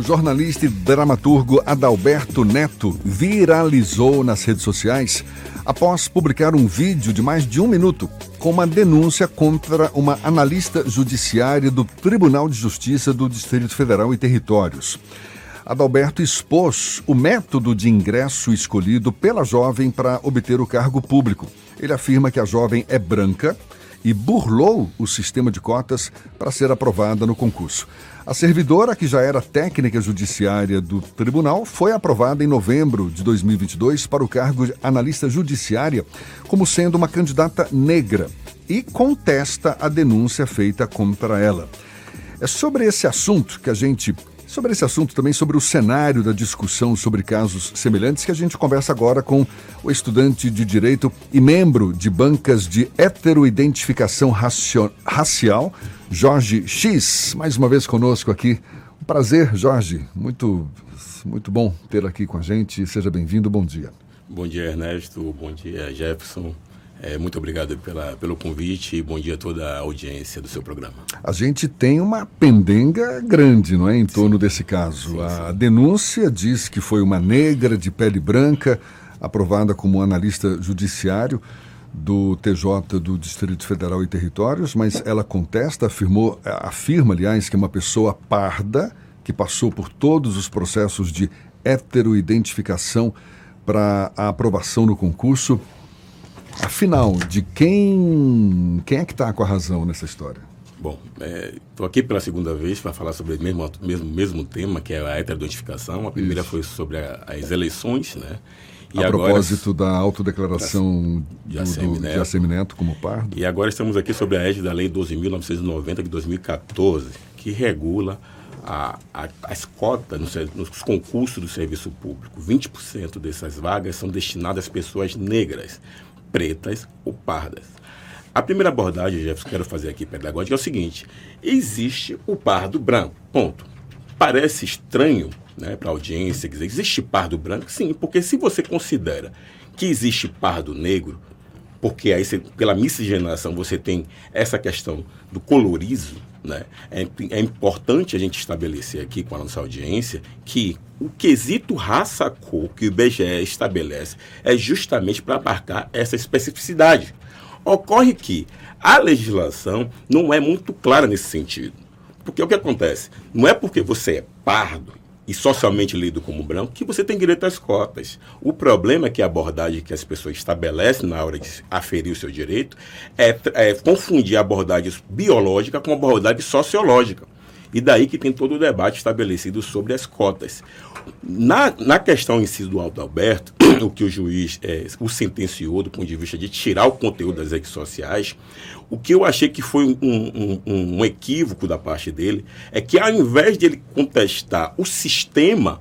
O jornalista e dramaturgo Adalberto Neto viralizou nas redes sociais após publicar um vídeo de mais de um minuto com uma denúncia contra uma analista judiciária do Tribunal de Justiça do Distrito Federal e Territórios. Adalberto expôs o método de ingresso escolhido pela jovem para obter o cargo público. Ele afirma que a jovem é branca e burlou o sistema de cotas para ser aprovada no concurso. A servidora, que já era técnica judiciária do tribunal, foi aprovada em novembro de 2022 para o cargo de analista judiciária como sendo uma candidata negra e contesta a denúncia feita contra ela. É sobre esse assunto que a gente Sobre esse assunto, também sobre o cenário da discussão sobre casos semelhantes, que a gente conversa agora com o estudante de Direito e membro de bancas de heteroidentificação racial, Jorge X. Mais uma vez conosco aqui. Um prazer, Jorge. Muito, muito bom ter aqui com a gente. Seja bem-vindo. Bom dia. Bom dia, Ernesto. Bom dia, Jefferson. É, muito obrigado pela, pelo convite e bom dia a toda a audiência do seu programa. A gente tem uma pendenga grande, não é, em torno sim. desse caso. Sim, a sim. denúncia diz que foi uma negra de pele branca, aprovada como analista judiciário do TJ do Distrito Federal e Territórios, mas ela contesta, afirmou, afirma, aliás, que é uma pessoa parda que passou por todos os processos de heteroidentificação para a aprovação no concurso Afinal, de quem, quem é que está com a razão nessa história? Bom, estou é, aqui pela segunda vez para falar sobre o mesmo, mesmo, mesmo tema, que é a heteroidentificação. A primeira Isso. foi sobre a, as eleições, né? E a agora, propósito da autodeclaração de, do, de Assemineto como pardo. E agora estamos aqui sobre a égide da Lei 12.990 de 2014, que regula a, a, as cotas nos, nos concursos do serviço público. 20% dessas vagas são destinadas às pessoas negras pretas ou pardas. A primeira abordagem, Jefferson, que quero fazer aqui pedagógica é o seguinte: existe o pardo branco. Ponto. Parece estranho né, para a audiência dizer existe pardo branco? Sim, porque se você considera que existe pardo negro, porque aí você, pela miscigenação você tem essa questão do colorismo, né? É, é, importante a gente estabelecer aqui com a nossa audiência que o quesito raça-cor que o IBGE estabelece é justamente para abarcar essa especificidade. Ocorre que a legislação não é muito clara nesse sentido. Porque o que acontece? Não é porque você é pardo e socialmente lido como branco, que você tem direito às cotas. O problema é que a abordagem que as pessoas estabelecem na hora de aferir o seu direito é, é confundir a abordagem biológica com a abordagem sociológica. E daí que tem todo o debate estabelecido sobre as cotas. Na, na questão em si do Aldo Alberto, o que o juiz é, o sentenciou do ponto de vista de tirar o conteúdo das redes sociais, o que eu achei que foi um, um, um, um equívoco da parte dele é que ao invés de ele contestar o sistema,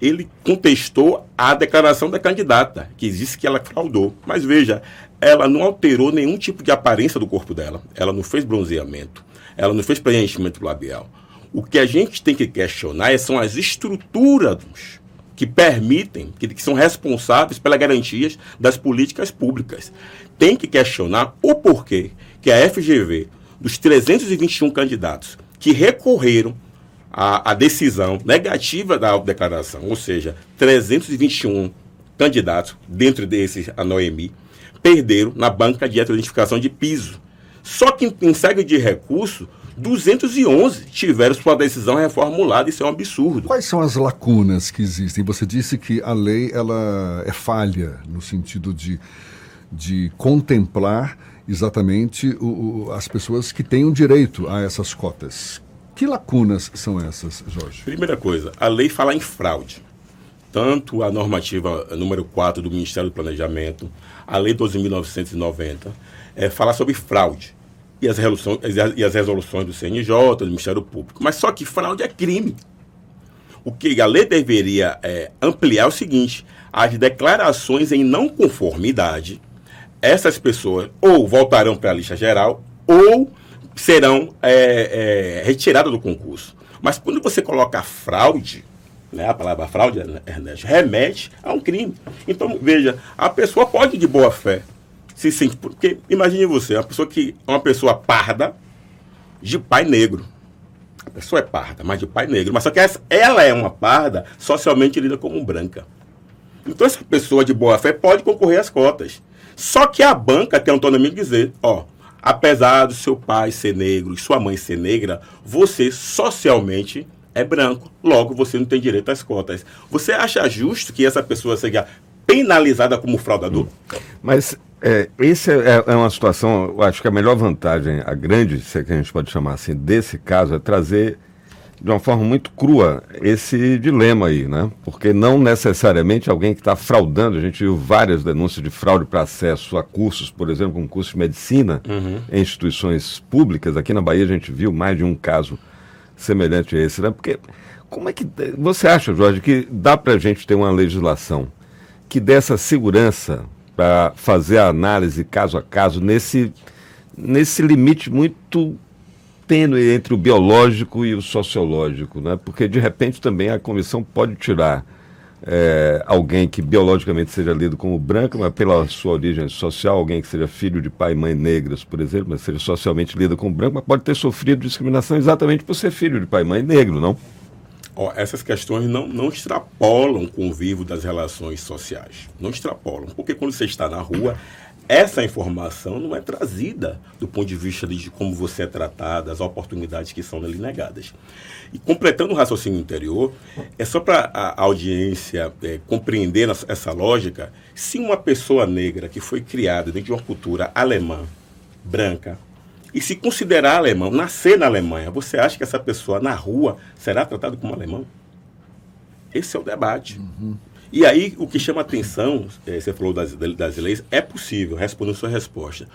ele contestou a declaração da candidata, que disse que ela fraudou. Mas veja, ela não alterou nenhum tipo de aparência do corpo dela, ela não fez bronzeamento, ela não fez preenchimento labial. O que a gente tem que questionar são as estruturas que permitem, que, que são responsáveis pelas garantias das políticas públicas. Tem que questionar o porquê que a FGV, dos 321 candidatos que recorreram à, à decisão negativa da declaração, ou seja, 321 candidatos dentro desses a Noemi, perderam na banca de identificação de piso. Só que em, em segue de recurso, 211 tiveram sua decisão reformulada, isso é um absurdo. Quais são as lacunas que existem? Você disse que a lei ela é falha no sentido de, de contemplar exatamente o, o, as pessoas que têm o direito a essas cotas. Que lacunas são essas, Jorge? Primeira coisa, a lei fala em fraude. Tanto a normativa número 4 do Ministério do Planejamento, a lei 12.990, é, fala sobre fraude e as, resoluções, e as resoluções do CNJ, do Ministério Público. Mas só que fraude é crime. O que a lei deveria é, ampliar é o seguinte: as declarações em não conformidade, essas pessoas ou voltarão para a lista geral ou serão é, é, retiradas do concurso. Mas quando você coloca fraude, né, a palavra fraude, Ernesto, remete a um crime. Então, veja, a pessoa pode de boa fé se sente. Porque imagine você, uma pessoa que uma pessoa parda de pai negro. A pessoa é parda, mas de pai negro. Mas só que ela é uma parda socialmente lida como branca. Então essa pessoa de boa fé pode concorrer às cotas. Só que a banca tem autonomia de dizer, ó, apesar do seu pai ser negro e sua mãe ser negra, você socialmente é branco, logo você não tem direito às cotas. Você acha justo que essa pessoa seja penalizada como fraudador? Mas é, essa é, é, uma situação, eu acho que a melhor vantagem, a grande, se é que a gente pode chamar assim, desse caso é trazer de uma forma muito crua esse dilema aí, né? Porque não necessariamente alguém que está fraudando, a gente viu várias denúncias de fraude para acesso a cursos, por exemplo, um curso de medicina uhum. em instituições públicas. Aqui na Bahia a gente viu mais de um caso semelhante a esse, né? Porque como é que você acha, Jorge, que dá para a gente ter uma legislação que dê essa segurança para fazer a análise caso a caso nesse, nesse limite muito tênue entre o biológico e o sociológico, né? Porque de repente também a comissão pode tirar é, alguém que biologicamente seja lido como branco, mas pela sua origem social, alguém que seja filho de pai e mãe negras, por exemplo, mas seja socialmente lido como branco, mas pode ter sofrido discriminação exatamente por ser filho de pai e mãe negro, não? Oh, essas questões não, não extrapolam o convívio das relações sociais. Não extrapolam. Porque quando você está na rua, essa informação não é trazida do ponto de vista de como você é tratado, as oportunidades que são ali negadas. E completando o raciocínio interior, é só para a audiência é, compreender essa lógica, se uma pessoa negra que foi criada dentro de uma cultura alemã, branca, e se considerar alemão, nascer na Alemanha, você acha que essa pessoa na rua será tratada como alemão? Esse é o debate. Uhum. E aí, o que chama atenção, é, você falou das, das leis, é possível, respondendo sua resposta.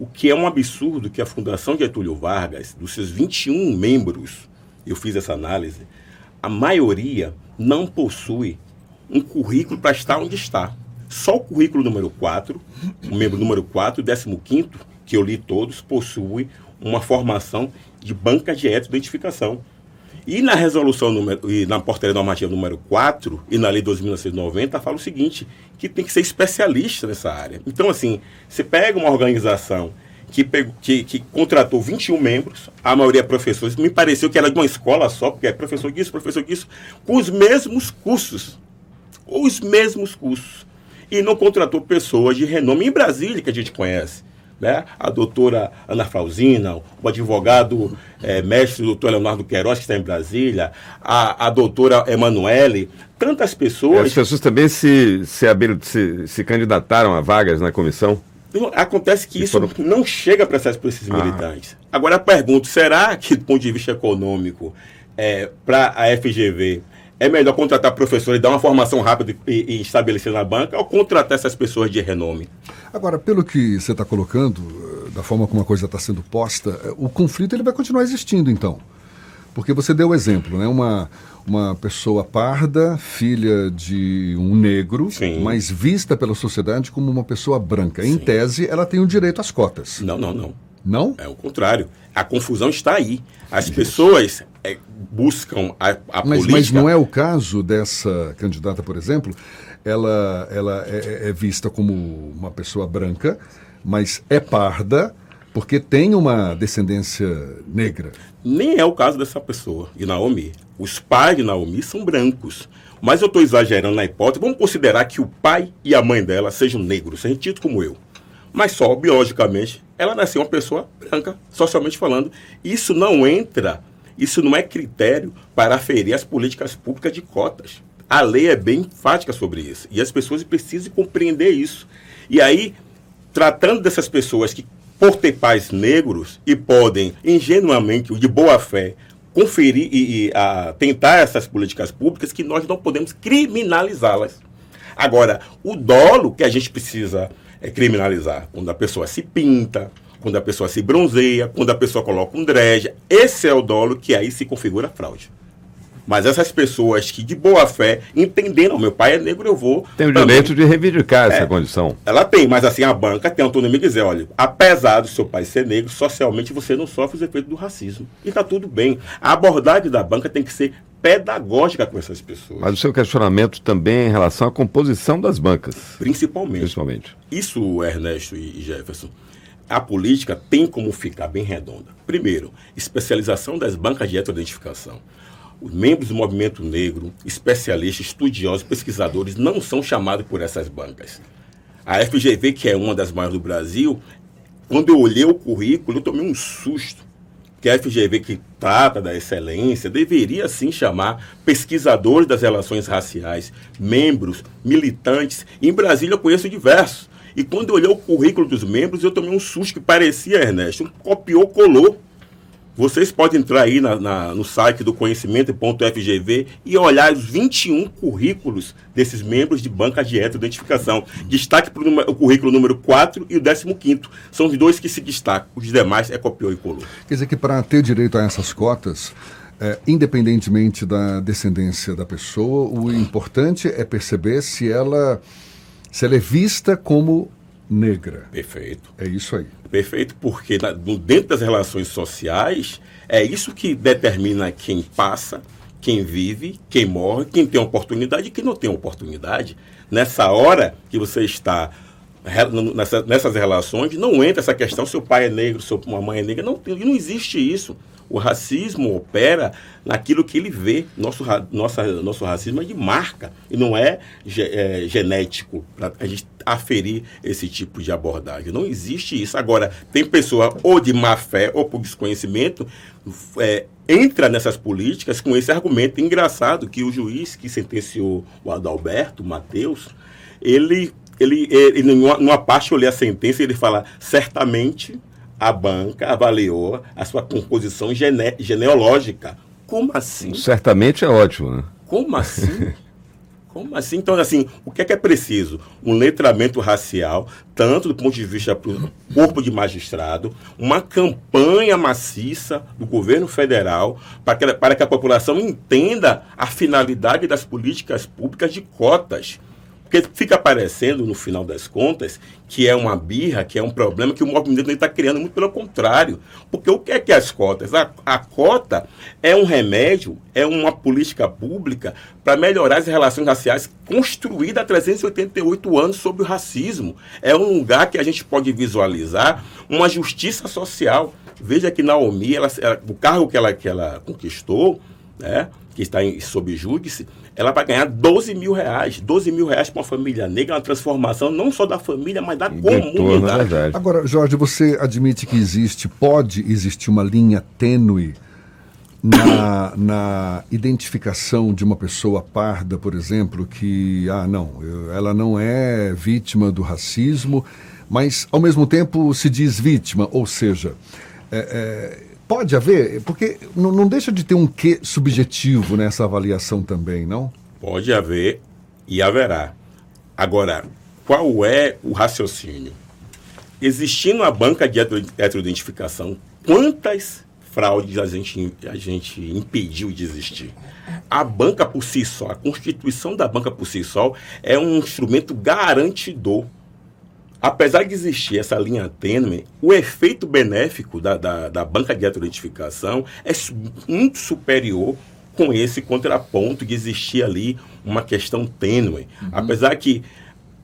O que é um absurdo que a Fundação Getúlio Vargas, dos seus 21 membros, eu fiz essa análise, a maioria não possui um currículo para estar onde está. Só o currículo número 4, o membro número 4, 15, que eu li todos, possui uma formação de banca de identificação. E na resolução número, e na portaria normativa número 4 e na lei 2.990 fala o seguinte, que tem que ser especialista nessa área. Então, assim, você pega uma organização que, pegou, que, que, contratou 21 membros, a maioria é professores. Me pareceu que era de uma escola só, porque é professor disso, professor disso, com os mesmos cursos. Os mesmos cursos. E não contratou pessoas de renome em Brasília, que a gente conhece. Né? A doutora Ana Frauzina, o advogado é, mestre doutor Leonardo Queiroz, que está em Brasília, a, a doutora Emanuele, tantas pessoas. As pessoas também se, se, se, se candidataram a vagas na comissão? Acontece que isso não chega para esses ah. militantes. Agora, pergunto, será que, do ponto de vista econômico, é, para a FGV, é melhor contratar professores, dar uma formação rápida e, e, estabelecer na banca ou contratar essas pessoas de renome? Agora, pelo que você está colocando, eh, da forma como a coisa está sendo posta, eh, o conflito ele vai continuar existindo, então. Porque você deu o exemplo, né? Uma, uma pessoa parda, filha de um negro, Sim. mas vista pela sociedade como uma pessoa branca. Sim. Em tese, ela tem o direito às cotas. Não, não, não. Não? É o contrário. A confusão está aí. As pessoas é, buscam a, a mas, política... Mas não é o caso dessa candidata, por exemplo? Ela, ela é, é vista como uma pessoa branca, mas é parda, porque tem uma descendência negra. Nem é o caso dessa pessoa, de Naomi. Os pais de Naomi são brancos. Mas eu estou exagerando na hipótese. Vamos considerar que o pai e a mãe dela sejam negros, sejam tidos como eu. Mas só biologicamente, ela nasceu uma pessoa branca, socialmente falando. Isso não entra, isso não é critério para aferir as políticas públicas de cotas. A lei é bem enfática sobre isso. E as pessoas precisam compreender isso. E aí, tratando dessas pessoas que por ter pais negros e podem ingenuamente, de boa fé, conferir e, e a, tentar essas políticas públicas que nós não podemos criminalizá-las. Agora, o dolo que a gente precisa é, criminalizar, quando a pessoa se pinta, quando a pessoa se bronzeia, quando a pessoa coloca um dread, esse é o dolo que aí se configura fraude. Mas essas pessoas que, de boa fé, entendendo, meu pai é negro, eu vou. Tem o direito de reivindicar é, essa condição. Ela tem, mas assim, a banca tem autonomia de dizer: olha, apesar do seu pai ser negro, socialmente você não sofre os efeitos do racismo. E está tudo bem. A abordagem da banca tem que ser pedagógica com essas pessoas. Mas o seu questionamento também é em relação à composição das bancas. Principalmente. Principalmente. Isso, Ernesto e Jefferson. A política tem como ficar bem redonda. Primeiro, especialização das bancas de heteroidentificação. Os membros do movimento negro, especialistas, estudiosos, pesquisadores não são chamados por essas bancas. A FGV, que é uma das maiores do Brasil, quando eu olhei o currículo, eu tomei um susto. Que a FGV, que trata da excelência, deveria sim chamar pesquisadores das relações raciais, membros, militantes. Em Brasília eu conheço diversos. E quando eu olhei o currículo dos membros, eu tomei um susto que parecia, Ernesto, um copiou, colou. Vocês podem entrar aí na, na, no site do conhecimento.fgv e olhar os 21 currículos desses membros de banca de identificação. Destaque para o currículo número 4 e o 15. São os dois que se destacam. Os demais é copiou e colou. Quer dizer que para ter direito a essas cotas, é, independentemente da descendência da pessoa, o importante é perceber se ela, se ela é vista como negra. Perfeito. É isso aí. Perfeito, porque na, dentro das relações sociais, é isso que determina quem passa, quem vive, quem morre, quem tem oportunidade e quem não tem oportunidade. Nessa hora que você está nessa, nessas relações, não entra essa questão se o pai é negro, se a mãe é negra. Não, não existe isso. O racismo opera naquilo que ele vê. Nosso, nossa, nosso racismo é de marca e não é, é genético para a gente aferir esse tipo de abordagem. Não existe isso. Agora, tem pessoa ou de má fé ou por desconhecimento é, entra nessas políticas com esse argumento engraçado que o juiz que sentenciou o Adalberto Mateus, ele, ele, ele numa, numa parte eu li a sentença e ele fala certamente a banca avaliou a sua composição gene, genealógica. Como assim? Certamente é ótimo, né? Como assim? Como assim? Então, assim, o que é que é preciso? Um letramento racial, tanto do ponto de vista do corpo de magistrado, uma campanha maciça do governo federal para que, para que a população entenda a finalidade das políticas públicas de cotas. Porque fica parecendo, no final das contas, que é uma birra, que é um problema que o movimento está criando, muito pelo contrário. Porque o que é que as cotas? A, a cota é um remédio, é uma política pública para melhorar as relações raciais construída há 388 anos sobre o racismo. É um lugar que a gente pode visualizar uma justiça social. Veja que Naomi, ela, ela, o cargo que ela, que ela conquistou, né, que está em, sob júdice, ela vai ganhar 12 mil reais. 12 mil reais para uma família negra, uma transformação não só da família, mas da comunidade. Agora, Jorge, você admite que existe, pode existir uma linha tênue na, na identificação de uma pessoa parda, por exemplo, que, ah, não, eu, ela não é vítima do racismo, mas ao mesmo tempo se diz vítima, ou seja, é, é, Pode haver, porque não, deixa de ter um quê subjetivo nessa avaliação também, não? Pode haver e haverá. Agora, qual é o raciocínio? Existindo a banca de heteroidentificação, quantas fraudes a gente, a gente impediu de existir? A banca por si só, a constituição da banca por si só, é um instrumento garantidor apesar de existir essa linha tênue, o efeito benéfico da, da, da banca de autoidentificação é muito superior com esse contraponto de existir ali uma questão tênue. Uhum. Apesar que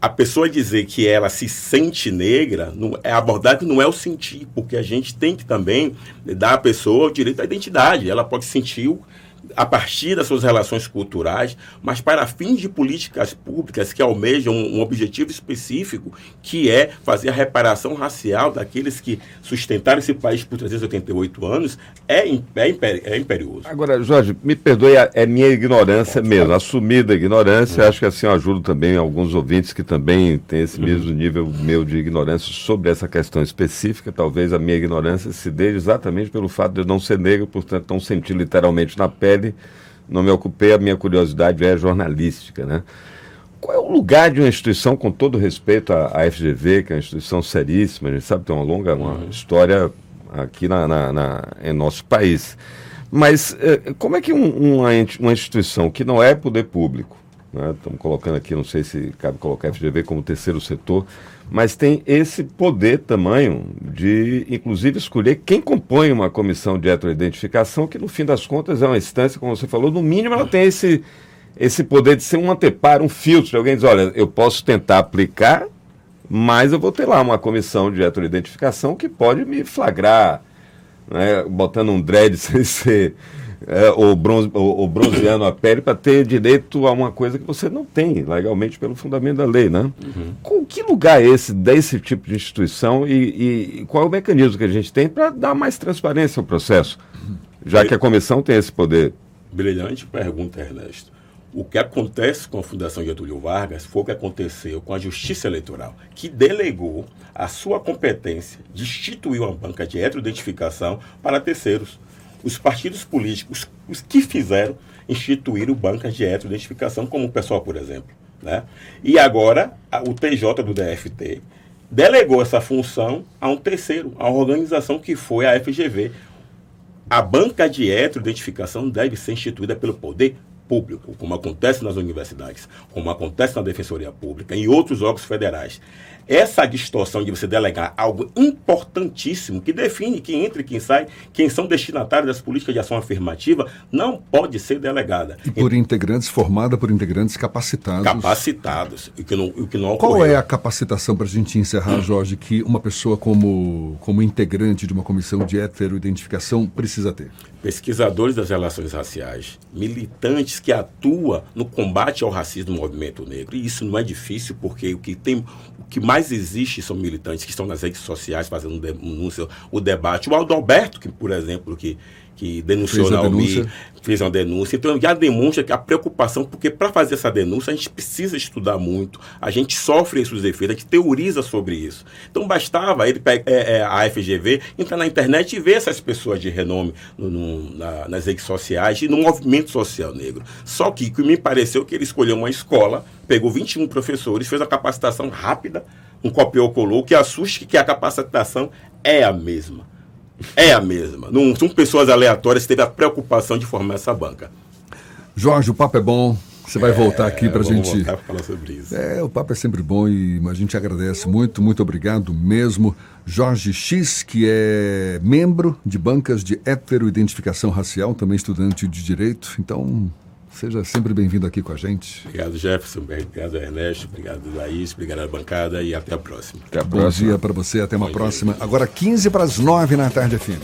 a pessoa dizer que ela se sente negra, não, é, a abordagem não é o sentir, porque a gente tem que também dar à pessoa o direito à identidade. Ela pode sentir a partir das suas relações culturais, mas para fins de políticas públicas que almejam um objetivo específico, que é fazer a reparação racial daqueles que sustentaram esse país por 388 anos, é, é, é imperioso. Agora, Jorge, me perdoe, é minha ignorância mesmo, assumida ignorância, acho que assim eu ajudo também alguns ouvintes que também têm esse uhum. mesmo nível meu de ignorância sobre essa questão específica, talvez a minha ignorância se dê exatamente pelo fato de eu não ser negro, portanto não sentir literalmente na pele não me ocupei, a minha curiosidade é jornalística, né? Qual é o lugar de uma instituição, com todo respeito à, à FGV, que é uma instituição seríssima, a gente sabe que tem uma longa uma uhum. história aqui na, na, na, em nosso país. Mas eh, como é que um, uma, uma instituição que não é poder público, né? estamos colocando aqui, não sei se cabe colocar a FGV como terceiro setor, mas tem esse poder tamanho de, inclusive, escolher quem compõe uma comissão de heteroidentificação, que no fim das contas é uma instância, como você falou, no mínimo ela tem esse, esse poder de ser um anteparo, um filtro, alguém diz, olha, eu posso tentar aplicar Mas eu vou ter lá uma comissão de heteroidentificação que pode me flagrar, né, botando um dread sem ser é, ou, bronze, ou, ou bronzeando a pele para ter direito a uma coisa que você não tem legalmente pelo fundamento da lei, né? Uhum. Com que lugar é esse desse tipo de instituição e, e qual é o mecanismo que a gente tem para dar mais transparência ao processo, já que a comissão tem esse poder? Brilhante pergunta, Ernesto. O que acontece com a Fundação Getúlio Vargas foi o que aconteceu com a Justiça Eleitoral, que delegou a sua competência de instituir uma banca de heteroidentificação para terceiros os partidos políticos, os que fizeram, instituíram bancas de heteroidentificação, como o pessoal, por exemplo. Né? E agora, a, o TJ do DFT delegou essa função a um terceiro, a uma organização que foi a FGV. A banca de heteroidentificação deve ser instituída pelo poder público, como acontece nas universidades, como acontece na Defensoria Pública e em outros órgãos federais. Essa distorção de você delegar algo importantíssimo que define quem entra e quem sai, quem são destinatários das políticas de ação afirmativa, não pode ser delegada. E por integrantes, formada por integrantes capacitados. Capacitados. O que não, o que não Qual é a capacitação, para a gente encerrar, Jorge, que uma pessoa como, como integrante de uma comissão de heteroidentificação precisa ter? Pesquisadores das relações raciais, militantes que atuam no combate ao racismo no movimento negro. E isso não é difícil, porque o que, tem, o que mais mais existe são militantes que estão nas redes sociais fazendo denúncia, o debate. O Aldo Alberto, que, por exemplo, que, que denunciou na UMI, fez uma denúncia. Então já demonstra que a preocupação, porque para fazer essa denúncia a gente precisa estudar muito, a gente sofre esses efeitos, a gente teoriza sobre isso. Então bastava ele, é, é, a FGV, entrar na internet e ver essas pessoas de renome no, no, na, nas redes sociais e no movimento social negro. Só que, que me pareceu que ele escolheu uma escola, pegou 21 professores, fez a capacitação rápida, um copiou colou, que assuste que a capacitação é a mesma. É a mesma. Não são pessoas aleatórias que teve a preocupação de formar essa banca. Jorge, o papo é bom. Você vai é, voltar aqui para a gente. Voltar para falar sobre isso. É, o papo é sempre bom e a gente agradece muito, muito obrigado mesmo. Jorge X, que é membro de bancas de heteroidentificação racial, também estudante de direito. Então, Seja sempre bem-vindo aqui com a gente. Obrigado, Jefferson. Obrigado, Ernesto. Obrigado, Laís. Obrigado à bancada e até a próxima. Até a Bom próxima. dia para você. Até uma Bom próxima. Dia. Agora 15 para as 9 na tarde, fim.